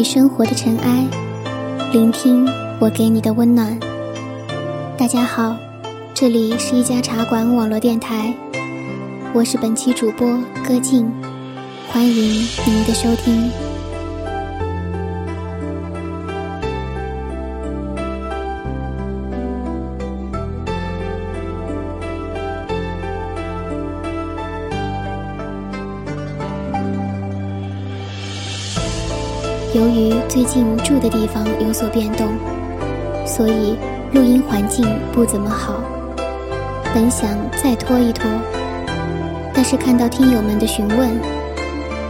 你生活的尘埃，聆听我给你的温暖。大家好，这里是一家茶馆网络电台，我是本期主播歌静，欢迎您的收听。由于最近住的地方有所变动，所以录音环境不怎么好。本想再拖一拖，但是看到听友们的询问，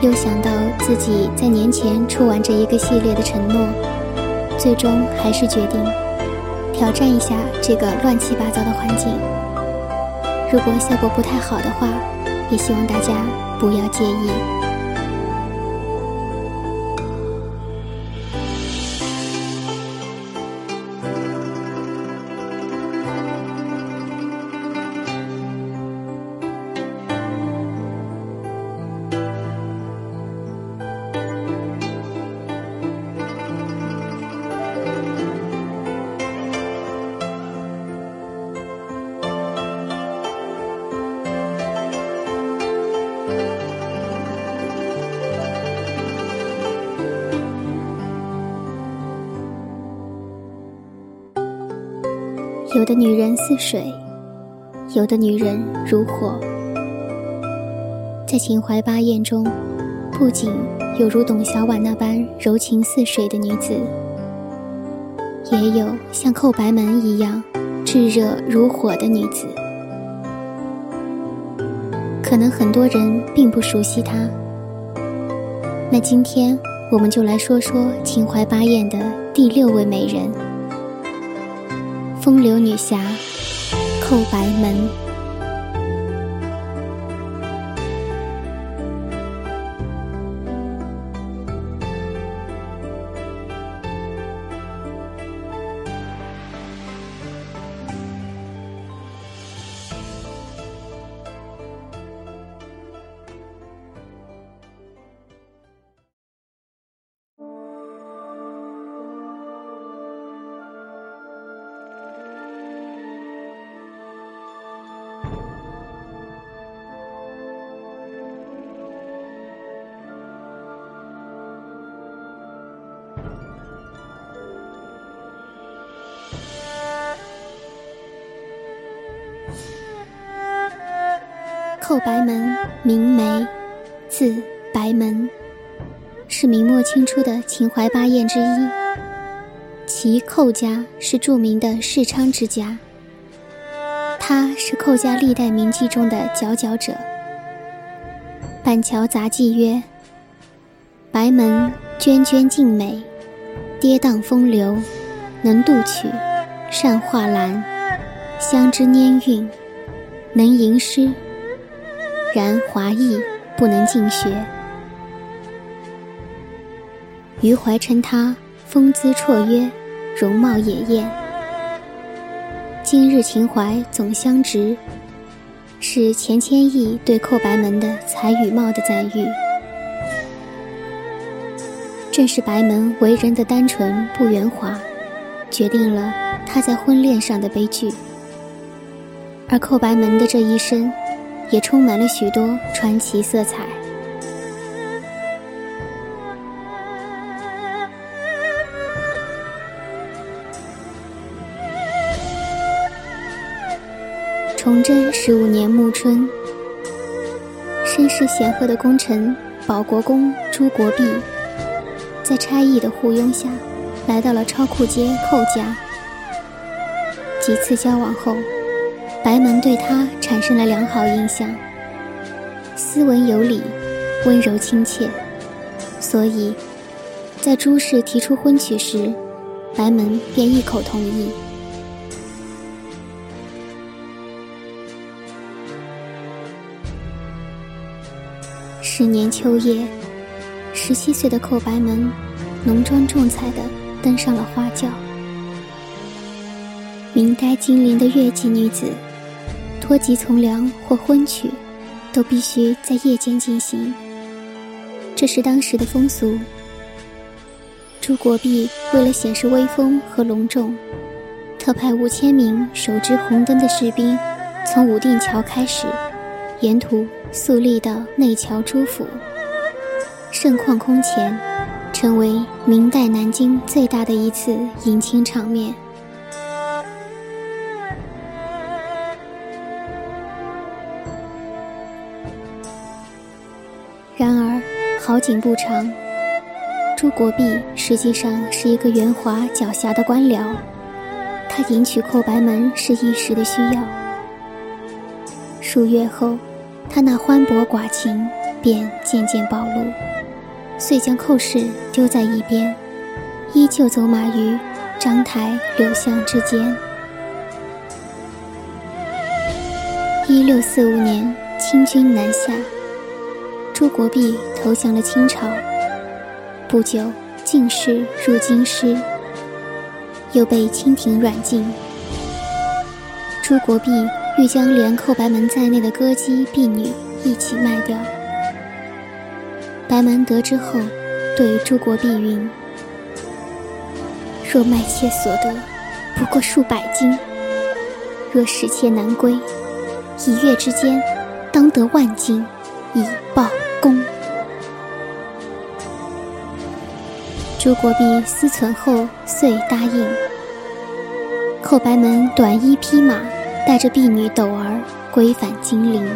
又想到自己在年前出完这一个系列的承诺，最终还是决定挑战一下这个乱七八糟的环境。如果效果不太好的话，也希望大家不要介意。有的女人似水，有的女人如火。在秦淮八艳中，不仅有如董小宛那般柔情似水的女子，也有像寇白门一样炙热如火的女子。可能很多人并不熟悉她，那今天我们就来说说秦淮八艳的第六位美人。风流女侠，叩白门。寇白门，名梅，字白门，是明末清初的秦淮八艳之一。其寇家是著名的世昌之家，他是寇家历代名妓中的佼佼者。板桥杂记曰：“白门娟娟静美，跌宕风流，能渡曲，善画兰，香之拈韵，能吟诗。”然华裔不能尽学。余怀称他风姿绰约，容貌野艳。今日秦淮总相值，是钱谦益对寇白门的才与貌的赞誉。正是白门为人的单纯不圆滑，决定了他在婚恋上的悲剧。而寇白门的这一生。也充满了许多传奇色彩。崇祯十五年暮春，身世显赫的功臣保国公朱国弼，在差役的护拥下，来到了超库街寇家。几次交往后。白门对他产生了良好印象，斯文有礼，温柔亲切，所以，在朱氏提出婚娶时，白门便一口同意。十年秋夜，十七岁的寇白门浓妆重彩的登上了花轿。明代金陵的月季女子。托及从良或婚娶，都必须在夜间进行。这是当时的风俗，朱国弼为了显示威风和隆重，特派五千名手执红灯的士兵，从武定桥开始，沿途肃立到内桥朱府，盛况空前，成为明代南京最大的一次迎亲场面。好景不长。朱国弼实际上是一个圆滑狡黠的官僚，他迎娶寇白门是一时的需要。数月后，他那欢博寡情便渐渐暴露，遂将寇氏丢在一边，依旧走马于章台柳巷之间。一六四五年，清军南下。朱国弼投降了清朝，不久进士入京师，又被清廷软禁。朱国弼欲将连寇白门在内的歌姬婢女一起卖掉。白门得知后，对朱国弼云：“若卖妾所得不过数百金，若使妾难归，一月之间当得万金，以报。”公朱国弼思忖后，遂答应。寇白门短衣披马，带着婢女斗儿归返金陵。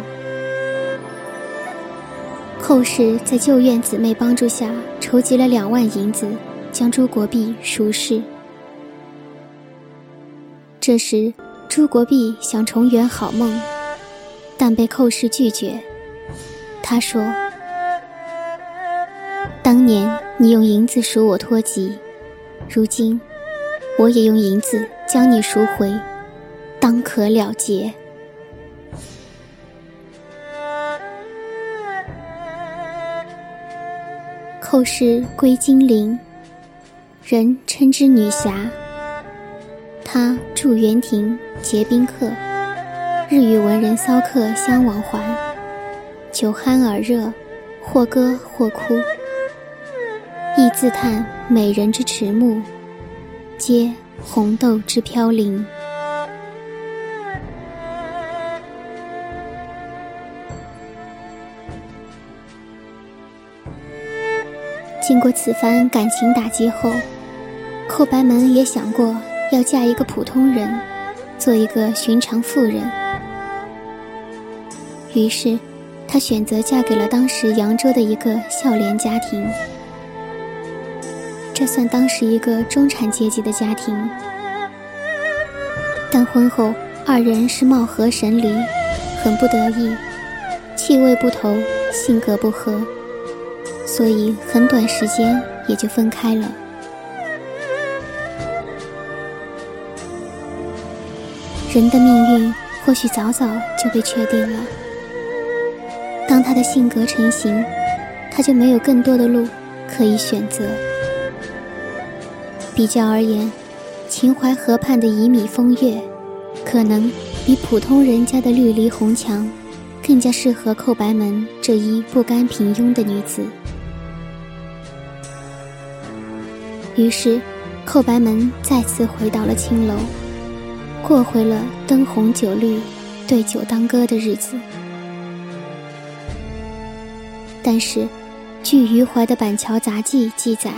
寇氏在旧院姊妹帮助下，筹集了两万银子，将朱国弼赎释。这时，朱国弼想重圆好梦，但被寇氏拒绝。他说。当年你用银子赎我脱籍，如今我也用银子将你赎回，当可了结。寇氏归金陵，人称之女侠。她住园亭结宾客，日与文人骚客相往还，酒酣耳热，或歌或哭。亦自叹美人之迟暮，皆红豆之飘零。经过此番感情打击后，寇白门也想过要嫁一个普通人，做一个寻常妇人。于是，她选择嫁给了当时扬州的一个孝廉家庭。这算当时一个中产阶级的家庭，但婚后二人是貌合神离，很不得意，气味不投，性格不合，所以很短时间也就分开了。人的命运或许早早就被确定了，当他的性格成型，他就没有更多的路可以选择。比较而言，秦淮河畔的旖旎风月，可能比普通人家的绿篱红墙，更加适合寇白门这一不甘平庸的女子。于是，寇白门再次回到了青楼，过回了灯红酒绿、对酒当歌的日子。但是，据余淮的《板桥杂记》记载。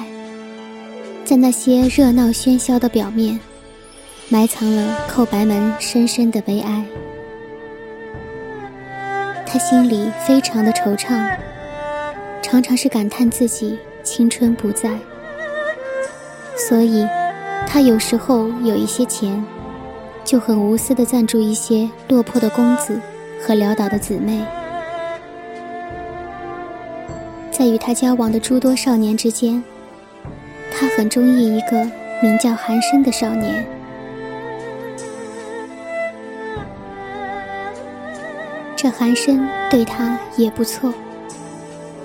在那些热闹喧嚣的表面，埋藏了寇白门深深的悲哀。他心里非常的惆怅，常常是感叹自己青春不在。所以，他有时候有一些钱，就很无私的赞助一些落魄的公子和潦倒的姊妹。在与他交往的诸多少年之间。他很中意一个名叫韩生的少年，这韩生对他也不错，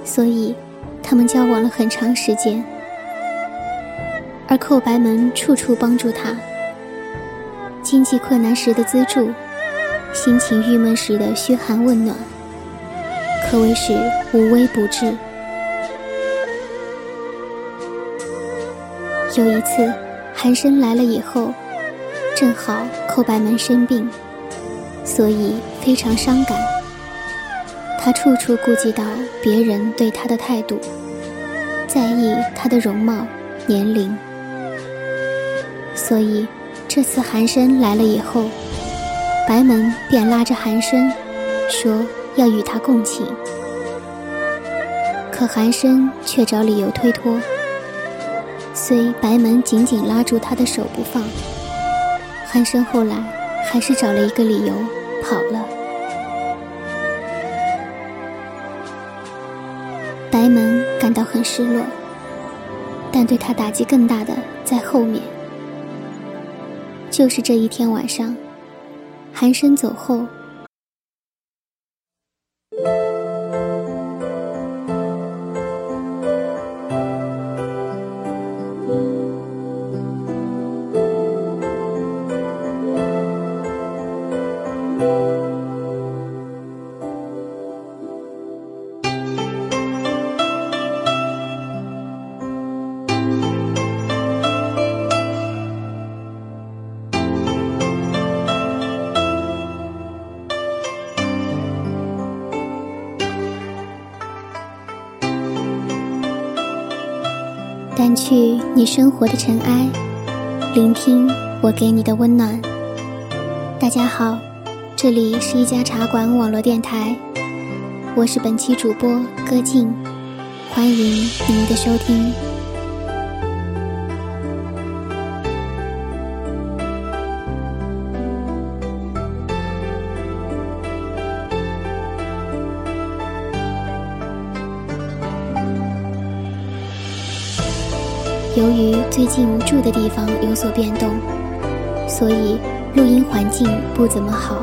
所以他们交往了很长时间。而寇白门处处帮助他，经济困难时的资助，心情郁闷时的嘘寒问暖，可谓是无微不至。有一次，寒生来了以后，正好寇白门生病，所以非常伤感。他处处顾及到别人对他的态度，在意他的容貌、年龄，所以这次寒生来了以后，白门便拉着寒生，说要与他共寝。可寒生却找理由推脱。虽白门紧紧拉住他的手不放，寒生后来还是找了一个理由跑了。白门感到很失落，但对他打击更大的在后面，就是这一天晚上，寒生走后。你生活的尘埃，聆听我给你的温暖。大家好，这里是一家茶馆网络电台，我是本期主播歌静，欢迎您的收听。由于最近住的地方有所变动，所以录音环境不怎么好。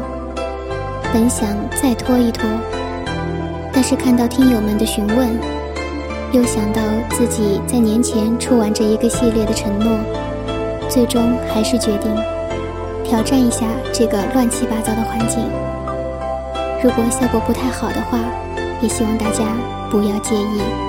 本想再拖一拖，但是看到听友们的询问，又想到自己在年前出完这一个系列的承诺，最终还是决定挑战一下这个乱七八糟的环境。如果效果不太好的话，也希望大家不要介意。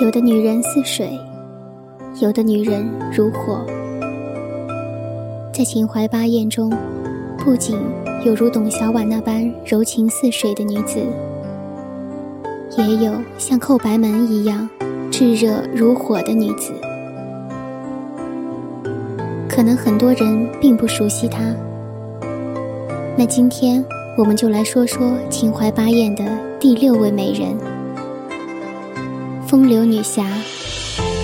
有的女人似水，有的女人如火。在秦淮八艳中，不仅有如董小宛那般柔情似水的女子，也有像寇白门一样炙热如火的女子。可能很多人并不熟悉她，那今天我们就来说说秦淮八艳的第六位美人。风流女侠，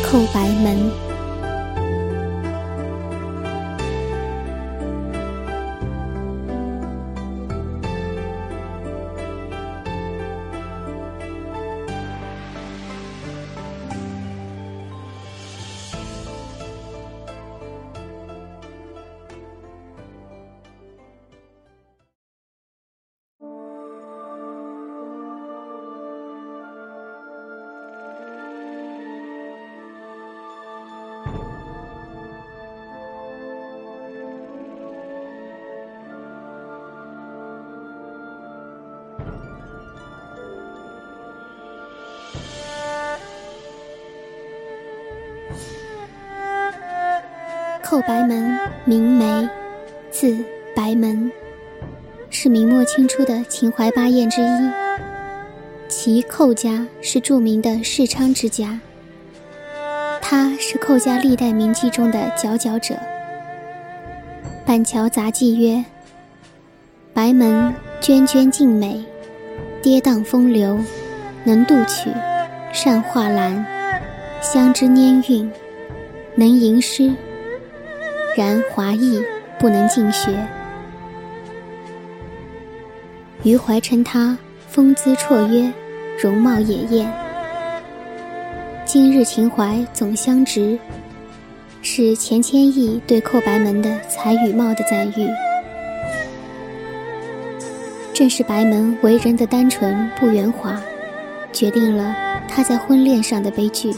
叩白门。寇白门，名梅，字白门，是明末清初的秦淮八艳之一。其寇家是著名的世昌之家，他是寇家历代名妓中的佼佼者。板桥杂记曰：“白门娟娟静美，跌宕风流，能渡曲，善画兰，香之拈韵，能吟诗。”然华裔不能进学。余怀称他风姿绰约，容貌野艳。今日情怀总相值，是钱谦益对寇白门的才与貌的赞誉。正是白门为人的单纯不圆滑，决定了他在婚恋上的悲剧。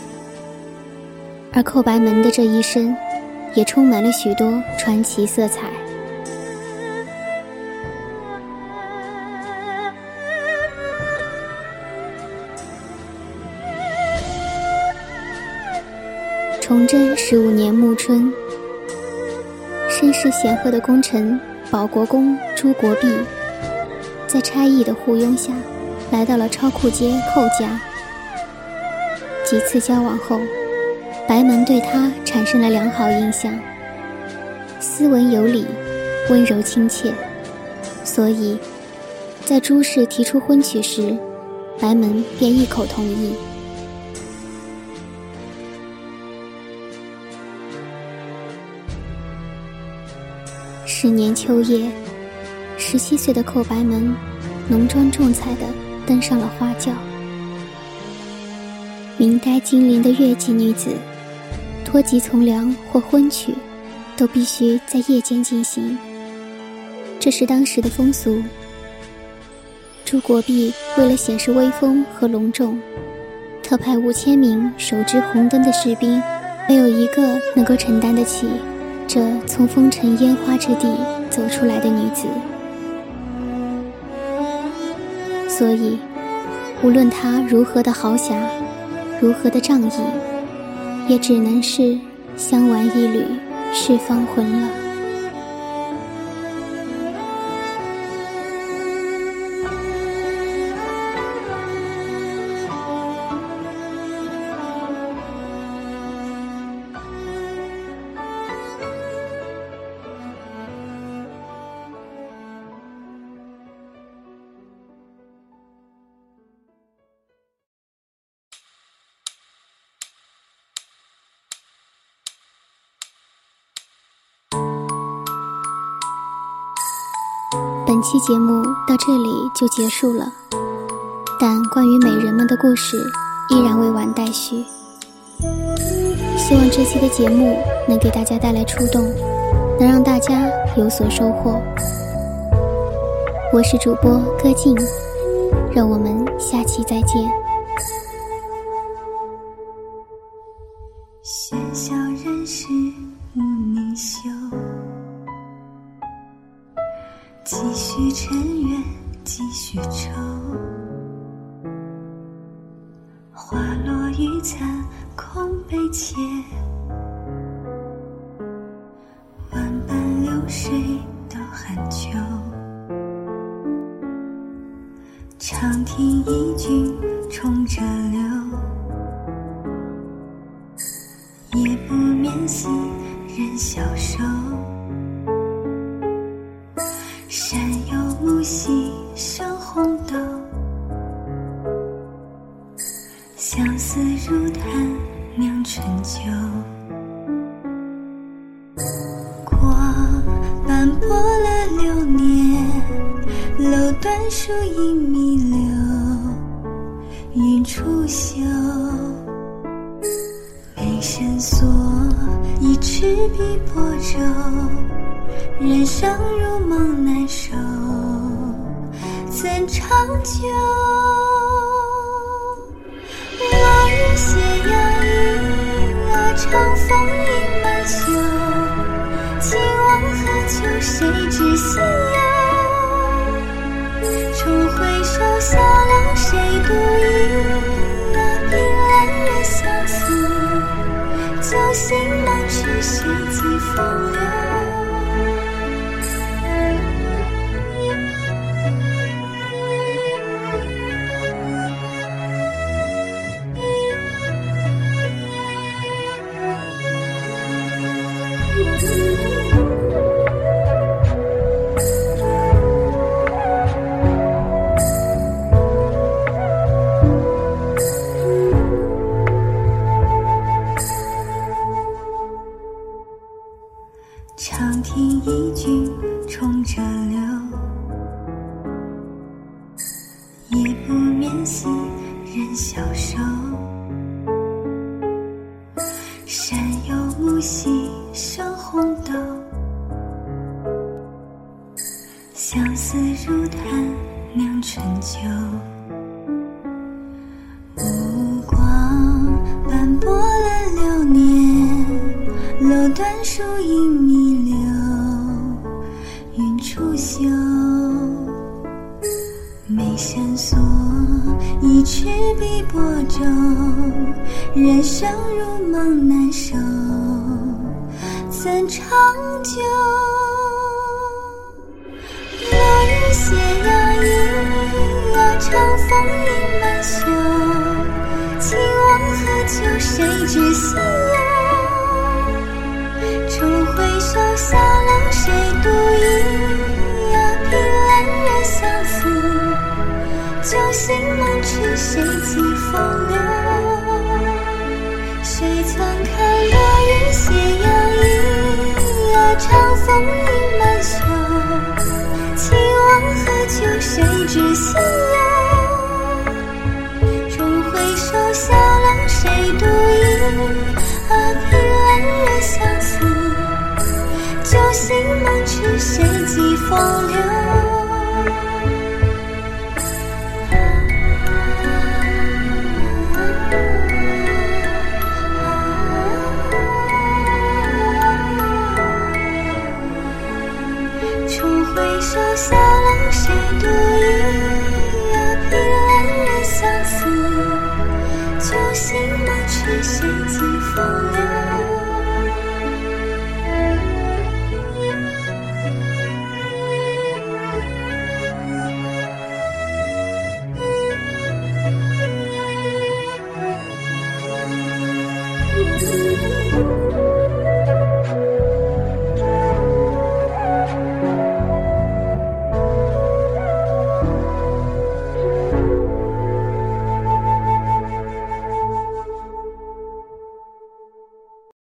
而寇白门的这一生，也充满了许多传奇色彩。崇祯十五年暮春，身世显赫的功臣保国公朱国弼，在差役的护拥下，来到了超库街寇家。几次交往后，白门对他产生了良好印象，斯文有礼，温柔亲切，所以，在朱氏提出婚娶时，白门便一口同意。十年秋夜，十七岁的寇白门浓妆重彩的登上了花轿。明代金陵的越籍女子，托籍从良或婚娶，都必须在夜间进行。这是当时的风俗。朱国弼为了显示威风和隆重，特派五千名手执红灯的士兵，没有一个能够承担得起。这从风尘烟花之地走出来的女子，所以，无论她如何的豪侠，如何的仗义，也只能是香丸一缕，释放魂了。本期节目到这里就结束了，但关于美人们的故事依然未完待续。希望这期的节目能给大家带来触动，能让大家有所收获。我是主播歌静，让我们下期再见。花落雨残空悲切，万般流水都寒秋。长亭一君云出岫。眉深锁，一尺笔薄舟，人生如梦难守。怎长久？落日斜阳映了长风映满袖。今往何求？谁知心相思如炭酿春酒。目光斑驳了流年，楼断树影弥留，云出岫。眉山锁，一尺碧波皱，人生如梦难守，怎长久？斜阳影啊，长风盈满袖。情往何求？谁知心忧？重回首，回首小楼谁独倚